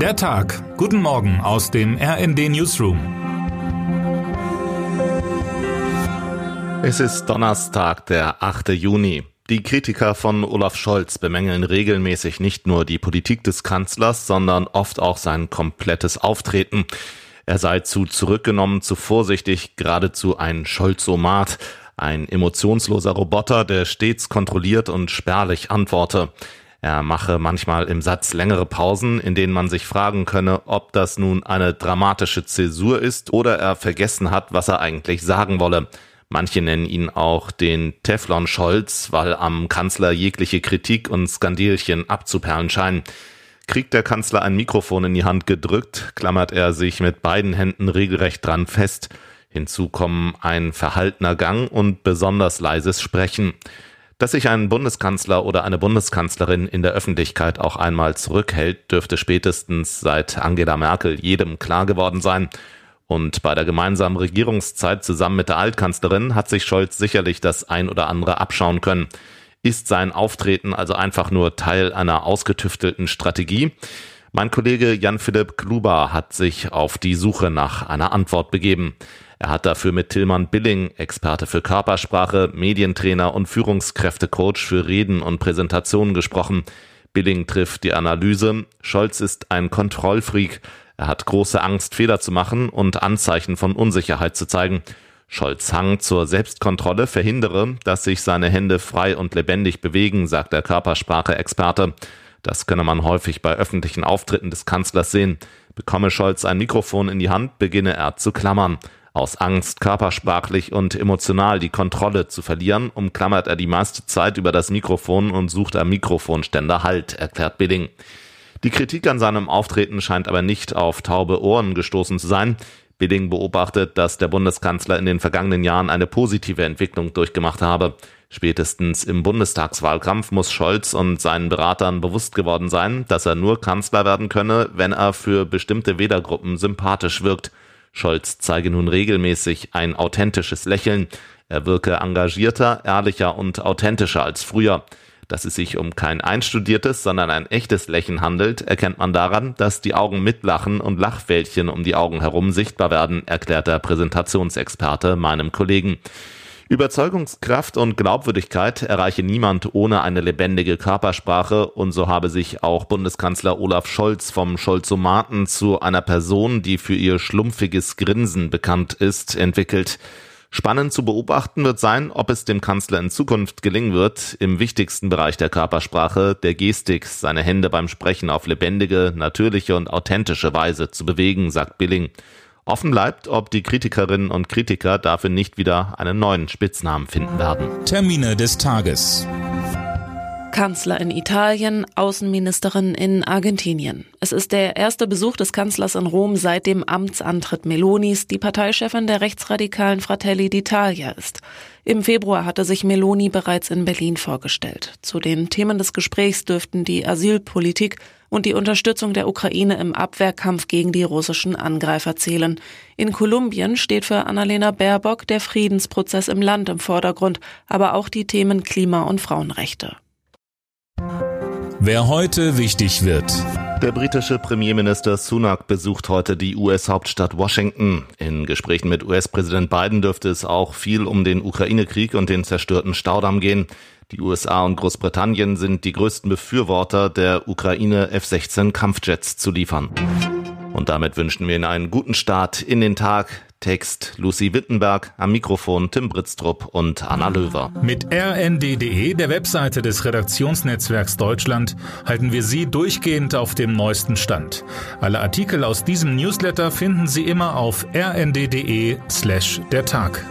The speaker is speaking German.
Der Tag. Guten Morgen aus dem RND Newsroom. Es ist Donnerstag, der 8. Juni. Die Kritiker von Olaf Scholz bemängeln regelmäßig nicht nur die Politik des Kanzlers, sondern oft auch sein komplettes Auftreten. Er sei zu zurückgenommen, zu vorsichtig, geradezu ein Scholzomat, ein emotionsloser Roboter, der stets kontrolliert und spärlich antworte. Er mache manchmal im Satz längere Pausen, in denen man sich fragen könne, ob das nun eine dramatische Zäsur ist oder er vergessen hat, was er eigentlich sagen wolle. Manche nennen ihn auch den Teflon Scholz, weil am Kanzler jegliche Kritik und Skandilchen abzuperlen scheinen. Kriegt der Kanzler ein Mikrofon in die Hand gedrückt, klammert er sich mit beiden Händen regelrecht dran fest. Hinzu kommen ein verhaltener Gang und besonders leises Sprechen. Dass sich ein Bundeskanzler oder eine Bundeskanzlerin in der Öffentlichkeit auch einmal zurückhält, dürfte spätestens seit Angela Merkel jedem klar geworden sein. Und bei der gemeinsamen Regierungszeit zusammen mit der Altkanzlerin hat sich Scholz sicherlich das ein oder andere abschauen können. Ist sein Auftreten also einfach nur Teil einer ausgetüftelten Strategie? Mein Kollege Jan-Philipp Kluber hat sich auf die Suche nach einer Antwort begeben. Er hat dafür mit Tillmann Billing, Experte für Körpersprache, Medientrainer und Führungskräftecoach für Reden und Präsentationen gesprochen. Billing trifft die Analyse, Scholz ist ein Kontrollfreak, er hat große Angst, Fehler zu machen und Anzeichen von Unsicherheit zu zeigen. Scholz Hang zur Selbstkontrolle verhindere, dass sich seine Hände frei und lebendig bewegen, sagt der Körpersprache-Experte. Das könne man häufig bei öffentlichen Auftritten des Kanzlers sehen. Bekomme Scholz ein Mikrofon in die Hand, beginne er zu klammern. Aus Angst, körpersprachlich und emotional die Kontrolle zu verlieren, umklammert er die meiste Zeit über das Mikrofon und sucht am Mikrofonständer Halt, erklärt Billing. Die Kritik an seinem Auftreten scheint aber nicht auf taube Ohren gestoßen zu sein. Billing beobachtet, dass der Bundeskanzler in den vergangenen Jahren eine positive Entwicklung durchgemacht habe. Spätestens im Bundestagswahlkampf muss Scholz und seinen Beratern bewusst geworden sein, dass er nur Kanzler werden könne, wenn er für bestimmte Wählergruppen sympathisch wirkt. Scholz zeige nun regelmäßig ein authentisches Lächeln. Er wirke engagierter, ehrlicher und authentischer als früher. Dass es sich um kein einstudiertes, sondern ein echtes Lächeln handelt, erkennt man daran, dass die Augen mitlachen und Lachfältchen um die Augen herum sichtbar werden, erklärt der Präsentationsexperte meinem Kollegen. Überzeugungskraft und Glaubwürdigkeit erreiche niemand ohne eine lebendige Körpersprache und so habe sich auch Bundeskanzler Olaf Scholz vom Scholzomaten zu einer Person, die für ihr schlumpfiges Grinsen bekannt ist, entwickelt. Spannend zu beobachten wird sein, ob es dem Kanzler in Zukunft gelingen wird, im wichtigsten Bereich der Körpersprache, der Gestik, seine Hände beim Sprechen auf lebendige, natürliche und authentische Weise zu bewegen, sagt Billing. Offen bleibt, ob die Kritikerinnen und Kritiker dafür nicht wieder einen neuen Spitznamen finden werden. Termine des Tages. Kanzler in Italien, Außenministerin in Argentinien. Es ist der erste Besuch des Kanzlers in Rom seit dem Amtsantritt Melonis, die Parteichefin der rechtsradikalen Fratelli d'Italia ist. Im Februar hatte sich Meloni bereits in Berlin vorgestellt. Zu den Themen des Gesprächs dürften die Asylpolitik und die Unterstützung der Ukraine im Abwehrkampf gegen die russischen Angreifer zählen. In Kolumbien steht für Annalena Baerbock der Friedensprozess im Land im Vordergrund, aber auch die Themen Klima- und Frauenrechte. Wer heute wichtig wird. Der britische Premierminister Sunak besucht heute die US-Hauptstadt Washington. In Gesprächen mit US-Präsident Biden dürfte es auch viel um den Ukraine-Krieg und den zerstörten Staudamm gehen. Die USA und Großbritannien sind die größten Befürworter der Ukraine F-16 Kampfjets zu liefern. Und damit wünschen wir Ihnen einen guten Start in den Tag. Text Lucy Wittenberg, am Mikrofon Tim Britztrup und Anna Löwer. Mit rnd.de, der Webseite des Redaktionsnetzwerks Deutschland, halten wir Sie durchgehend auf dem neuesten Stand. Alle Artikel aus diesem Newsletter finden Sie immer auf rnd.de slash der Tag.